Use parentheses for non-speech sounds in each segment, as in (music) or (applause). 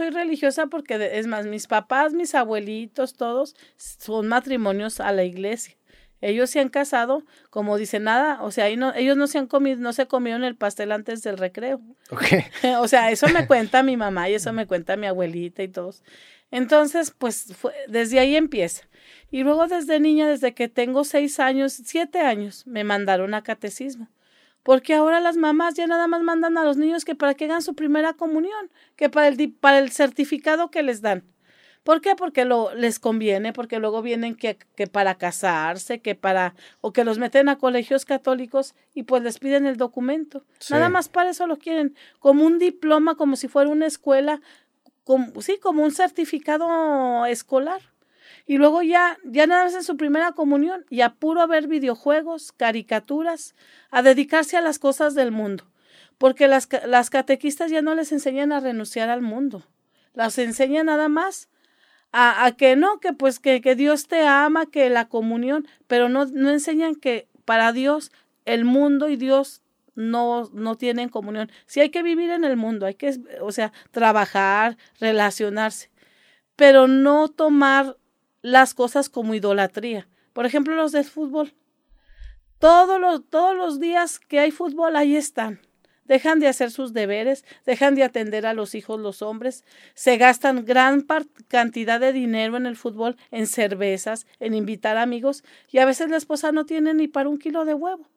soy religiosa porque, es más, mis papás, mis abuelitos, todos son matrimonios a la iglesia. Ellos se han casado, como dice nada, o sea, no, ellos no se han comido, no se comieron el pastel antes del recreo. Okay. (laughs) o sea, eso me (laughs) cuenta mi mamá y eso me cuenta mi abuelita y todos. Entonces, pues desde ahí empieza. Y luego desde niña, desde que tengo seis años, siete años, me mandaron a catecismo. Porque ahora las mamás ya nada más mandan a los niños que para que hagan su primera comunión, que para el, para el certificado que les dan. ¿Por qué? Porque lo, les conviene, porque luego vienen que, que, para casarse, que para, o que los meten a colegios católicos y pues les piden el documento. Nada más para eso lo quieren, como un diploma, como si fuera una escuela, como, sí, como un certificado escolar. Y luego ya, ya nada más en su primera comunión y a puro ver videojuegos, caricaturas, a dedicarse a las cosas del mundo. Porque las, las catequistas ya no les enseñan a renunciar al mundo. Las enseñan nada más a, que no, que pues que, que, Dios te ama, que la comunión, pero no, no enseñan que para Dios el mundo y Dios no, no tienen comunión. Sí hay que vivir en el mundo, hay que, o sea, trabajar, relacionarse, pero no tomar las cosas como idolatría. Por ejemplo, los del fútbol. Todos los, todos los días que hay fútbol, ahí están dejan de hacer sus deberes, dejan de atender a los hijos los hombres, se gastan gran cantidad de dinero en el fútbol, en cervezas, en invitar amigos y a veces la esposa no tiene ni para un kilo de huevo.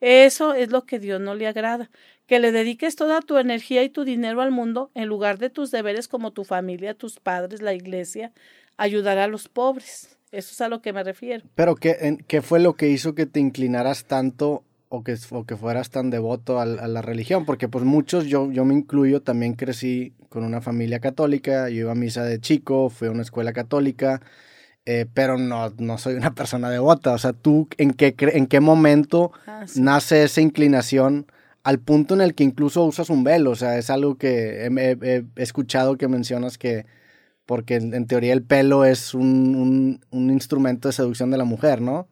Eso es lo que Dios no le agrada, que le dediques toda tu energía y tu dinero al mundo en lugar de tus deberes como tu familia, tus padres, la iglesia, ayudar a los pobres. Eso es a lo que me refiero. Pero ¿qué, qué fue lo que hizo que te inclinaras tanto o que, o que fueras tan devoto a, la religión, porque pues muchos, yo, yo me incluyo, también crecí con una familia católica, yo iba a misa de chico, fui a una escuela católica, eh, pero no, no soy una (laughs) persona devota, o sea, tú, ¿en qué, en qué momento ah, nace esa inclinación al punto en el que incluso usas un velo? O sea, es algo que he, escuchado que mencionas que, porque en, teoría el pelo es un, un, instrumento de seducción de la mujer, ¿no?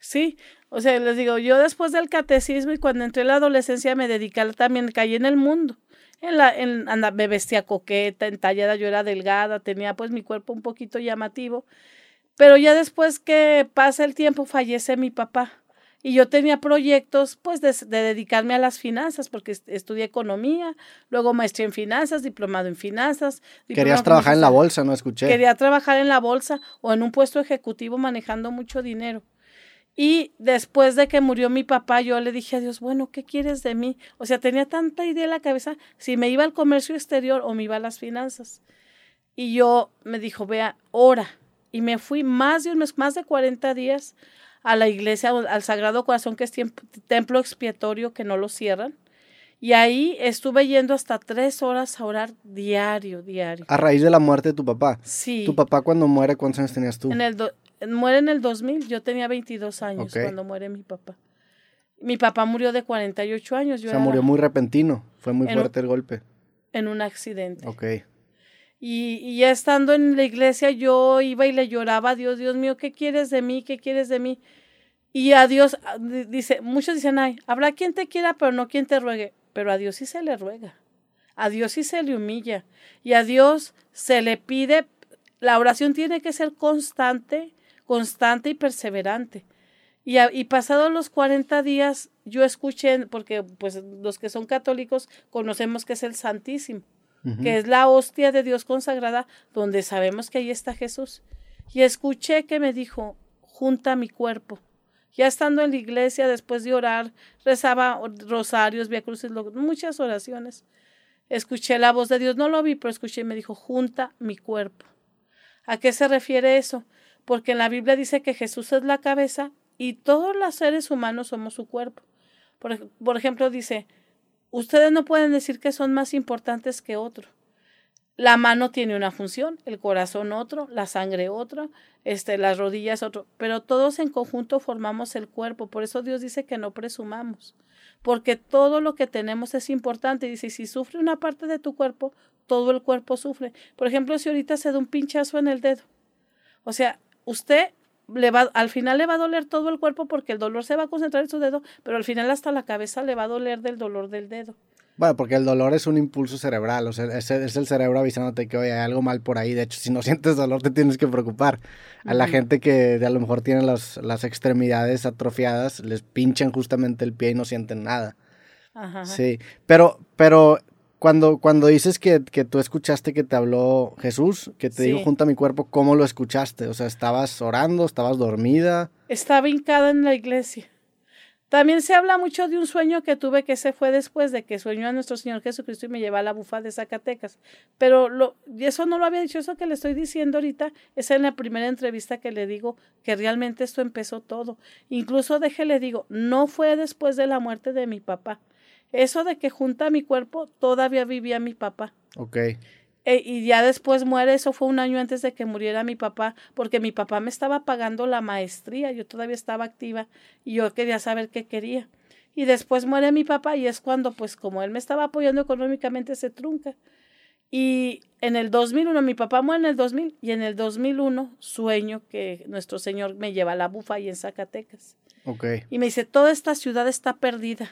Sí, o sea, les digo, yo después del catecismo y cuando entré en la adolescencia me dediqué también, caí en el mundo. En la, en, anda, me vestía coqueta, entallada, yo era delgada, tenía pues mi cuerpo un poquito llamativo. Pero ya después que pasa el tiempo fallece mi papá. Y yo tenía proyectos, pues, de, dedicarme a las finanzas, porque estudié economía, luego maestría en finanzas, diplomado en finanzas. Querías trabajar en la bolsa, no escuché. Quería trabajar en la bolsa o en un puesto ejecutivo manejando mucho dinero. Y después de que murió mi papá, yo le dije a Dios, bueno, ¿qué quieres de mí? O sea, tenía tanta idea en la cabeza si me iba al comercio exterior o me iba a las finanzas. Y yo me dijo, vea, ora. Y me fui más de un mes, más de 40 días a la iglesia, al Sagrado Corazón, que es templo expiatorio, que no lo cierran. Y ahí estuve yendo hasta tres horas a orar diario, diario. A raíz de la muerte de tu papá. Sí. ¿Tu papá cuando muere, cuántos años tenías tú? En el muere en el 2000, yo tenía 22 años cuando muere mi papá. Mi papá murió de 48 años. Yo o sea, murió muy repentino, fue muy fuerte el golpe. En un accidente. Ok. Y, ya estando en la iglesia, yo iba y le lloraba a Dios, Dios mío, ¿qué quieres de mí? ¿Qué quieres de mí? Y a Dios, ah, dice, muchos dicen, ay, habrá quien te quiera, pero no quien te ruegue. Pero a Dios sí se le ruega. A Dios sí se le humilla. Y a Dios se le pide, la oración tiene que ser constante, constante y perseverante. Y, y pasados los 40 días, yo escuché, porque pues los que son católicos conocemos que es el Santísimo, que es la hostia de Dios consagrada, donde sabemos que ahí está Jesús. Y escuché que me dijo, junta mi cuerpo. Ya estando en la iglesia, después de orar, rezaba rosarios, vía cruces, muchas oraciones. Escuché la voz de Dios, no lo vi, pero escuché y me dijo, junta mi cuerpo. ¿A qué se refiere eso? porque en la Biblia dice que Jesús es la cabeza y todos los seres humanos somos su cuerpo. Por, ejemplo, dice, ustedes no pueden decir que son más importantes que otro. La mano tiene una función, el corazón otro, la sangre otro, este, las rodillas otro, pero todos en conjunto formamos el cuerpo. Por eso Dios dice que no presumamos, porque todo lo que tenemos es importante. Dice, si sufre una parte de tu cuerpo, todo el cuerpo sufre. Por ejemplo, si ahorita se da un pinchazo en el dedo, o sea, usted le va, al final le va a doler todo el cuerpo porque el dolor se va a concentrar en su dedo, pero al final hasta la cabeza le va a doler del dolor del dedo. Bueno, porque el dolor es un impulso cerebral, o sea, es, es, el cerebro avisándote que, oye, hay algo mal por ahí. De hecho, si no (laughs) sientes dolor, te tienes que preocupar. A la gente que a lo mejor tiene las, las extremidades atrofiadas, les pinchan justamente el pie y no sienten nada. Ajá. Sí, pero, pero cuando, cuando dices que, que, tú escuchaste que te habló Jesús, que te dijo junto a mi cuerpo, ¿cómo lo escuchaste? O sea, ¿estabas orando? ¿Estabas dormida? Estaba hincada en la iglesia. También se habla mucho de un sueño que tuve que se fue después de que soñó a nuestro Señor Jesucristo y me llevó a la bufa de Zacatecas. Pero lo, eso no lo había dicho, eso que le estoy diciendo ahorita es en la primera entrevista que le digo que realmente esto empezó todo. Incluso deje le digo, no fue después de la muerte de mi papá. Eso de que junta a mi cuerpo todavía vivía mi papá. Ok. E, y ya después muere, eso fue un año antes de que muriera mi papá, porque mi papá me estaba pagando la maestría, yo todavía estaba activa y yo quería saber qué quería. Y después muere mi papá y es cuando, pues como él me estaba apoyando económicamente, se trunca. Y en el 2001, mi papá muere en el 2000 y en el 2001 sueño que nuestro Señor me lleva a la bufa y en Zacatecas. Okay. Y me dice, toda esta ciudad está perdida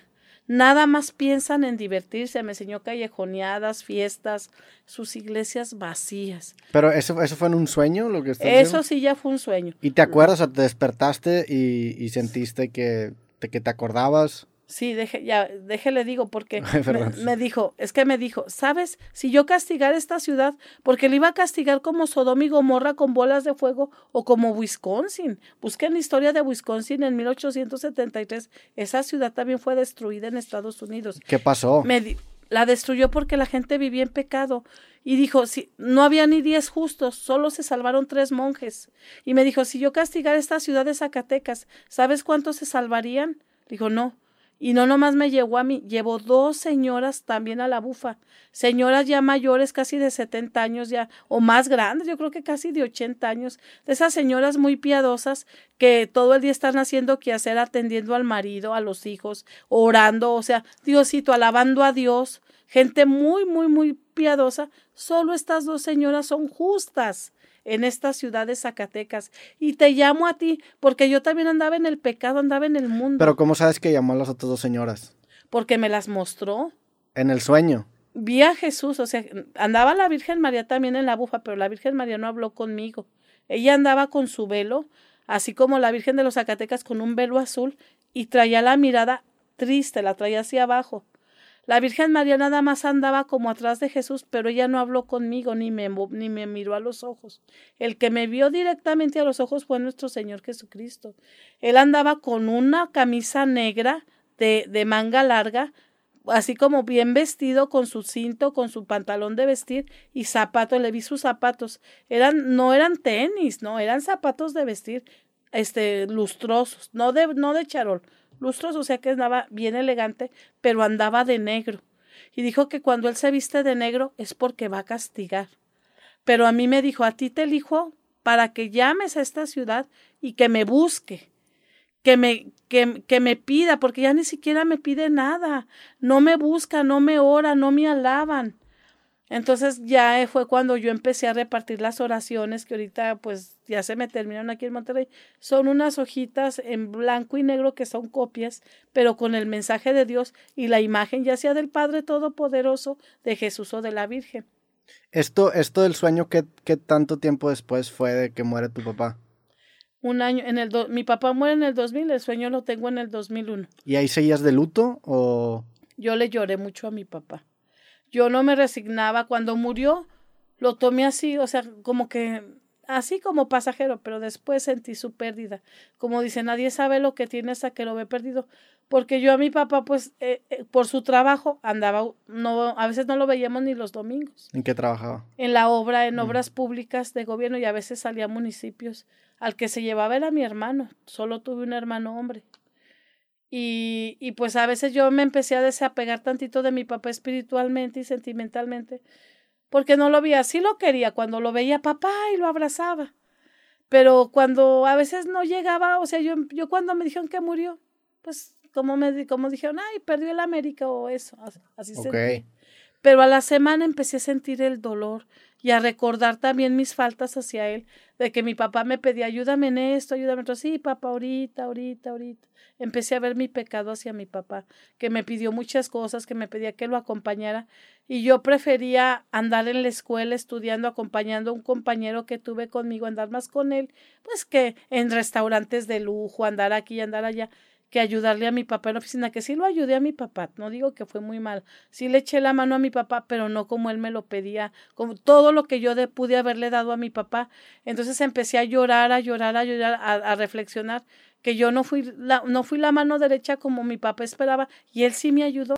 Nada más piensan en divertirse. Me enseñó callejoneadas, fiestas, sus iglesias vacías. Pero eso, eso fue en un sueño lo que Eso sí ya fue un sueño. ¿Y te acuerdas o te despertaste y, y sentiste que, que te acordabas? Sí, deje, ya, déjele digo, porque (laughs) me, dijo, es que me dijo, ¿sabes? Si yo castigar esta ciudad, porque le iba a castigar como Sodoma y Gomorra con bolas de fuego o como Wisconsin. Busquen la historia de Wisconsin en 1873. Esa ciudad también fue destruida en Estados Unidos. ¿Qué pasó? Me, la destruyó porque la gente vivía en pecado. Y dijo, si no había ni diez justos, solo se salvaron tres monjes. Y me dijo, si yo castigar esta ciudad de Zacatecas, ¿sabes cuántos se salvarían? Dijo, no y no nomás me llevó a mí, llevó dos señoras también a la bufa, señoras ya mayores, casi de 70 años ya, o más grandes, yo creo que casi de 80 años, de esas señoras muy piadosas que todo el día están haciendo que hacer, atendiendo al marido, a los hijos, orando, o sea, Diosito, alabando a Dios, gente muy, muy, muy piadosa, solo estas dos señoras son justas en esta ciudad de Zacatecas. Y te llamo a ti, porque yo también andaba en el pecado, andaba en el mundo. Pero ¿cómo sabes que llamó a las otras dos señoras? Porque me las mostró. En el sueño. Vi a Jesús, o sea, andaba la Virgen María también en la bufa, pero la Virgen María no habló conmigo. Ella andaba con su velo, así como la Virgen de los Zacatecas con un velo azul, y traía la mirada triste, la traía hacia abajo. La Virgen María nada más andaba como atrás de Jesús, pero ella no habló conmigo ni me, ni me miró a los ojos. El que me vio directamente a los ojos fue nuestro Señor Jesucristo. Él andaba con una camisa negra de, de manga larga, así como bien vestido, con su cinto, con su pantalón de vestir y zapatos. Le vi sus zapatos. Eran, no eran tenis, no, eran zapatos de vestir, este, lustrosos, no de, no de charol, lustros, o sea que andaba bien elegante, pero andaba de negro. Y dijo que cuando él se viste de negro es porque va a castigar. Pero a mí me dijo, a ti te elijo para que llames a esta ciudad y que me busque, que me, que, que me pida, porque ya ni siquiera me pide nada, no me busca, no me ora, no me alaban. Entonces ya fue cuando yo empecé a repartir las oraciones que ahorita pues ya se me terminaron aquí en Monterrey. Son unas hojitas en blanco y negro que son copias, pero con el mensaje de Dios y la imagen ya sea del Padre Todopoderoso, de Jesús o de la Virgen. Esto, esto del sueño, ¿qué, qué tanto tiempo después fue de que muere tu papá? Un año, en el mi papá muere en el 2000, el sueño lo tengo en el 2001. ¿Y ahí seguías de luto o...? Yo le lloré mucho a mi papá yo no me resignaba. Cuando murió, lo tomé así, o sea, como que así como pasajero, pero después sentí su pérdida. Como dice, nadie sabe lo que tiene hasta que lo ve perdido. Porque yo a mi papá, pues, eh, eh, por su trabajo, andaba, no, a veces no lo veíamos ni los domingos. ¿En qué trabajaba? En la obra, en obras públicas de gobierno y a veces salía a municipios. Al que se llevaba era mi hermano, solo tuve un hermano hombre. Y, y pues a veces yo me empecé a desapegar tantito de mi papá espiritualmente y sentimentalmente, porque no lo veía, sí lo quería cuando lo veía papá y lo abrazaba, pero cuando a veces no llegaba, o sea, yo, yo cuando me dijeron que murió, pues como me como dijeron, ay, perdió el América o eso, así se Pero a la semana empecé a sentir el dolor y a recordar también mis faltas hacia él, de que mi papá me pedía, ayúdame en esto, ayúdame en esto. Sí, papá, ahorita, ahorita, ahorita. Empecé a ver mi pecado hacia mi papá, que me pidió muchas cosas, que me pedía que lo acompañara, y yo prefería andar en la escuela estudiando, acompañando a un compañero que tuve conmigo, andar más con él, pues que en restaurantes de lujo, andar aquí y andar allá que ayudarle a mi papá en la oficina, que sí lo ayudé a mi papá, no digo que fue muy mal, sí le eché la mano a mi papá, pero no como él me lo pedía, como todo lo que yo de, pude haberle dado a mi papá. Entonces empecé a llorar, a llorar, a llorar, a, a reflexionar que yo no fui, la, no fui la mano derecha como mi papá esperaba y él sí me ayudó.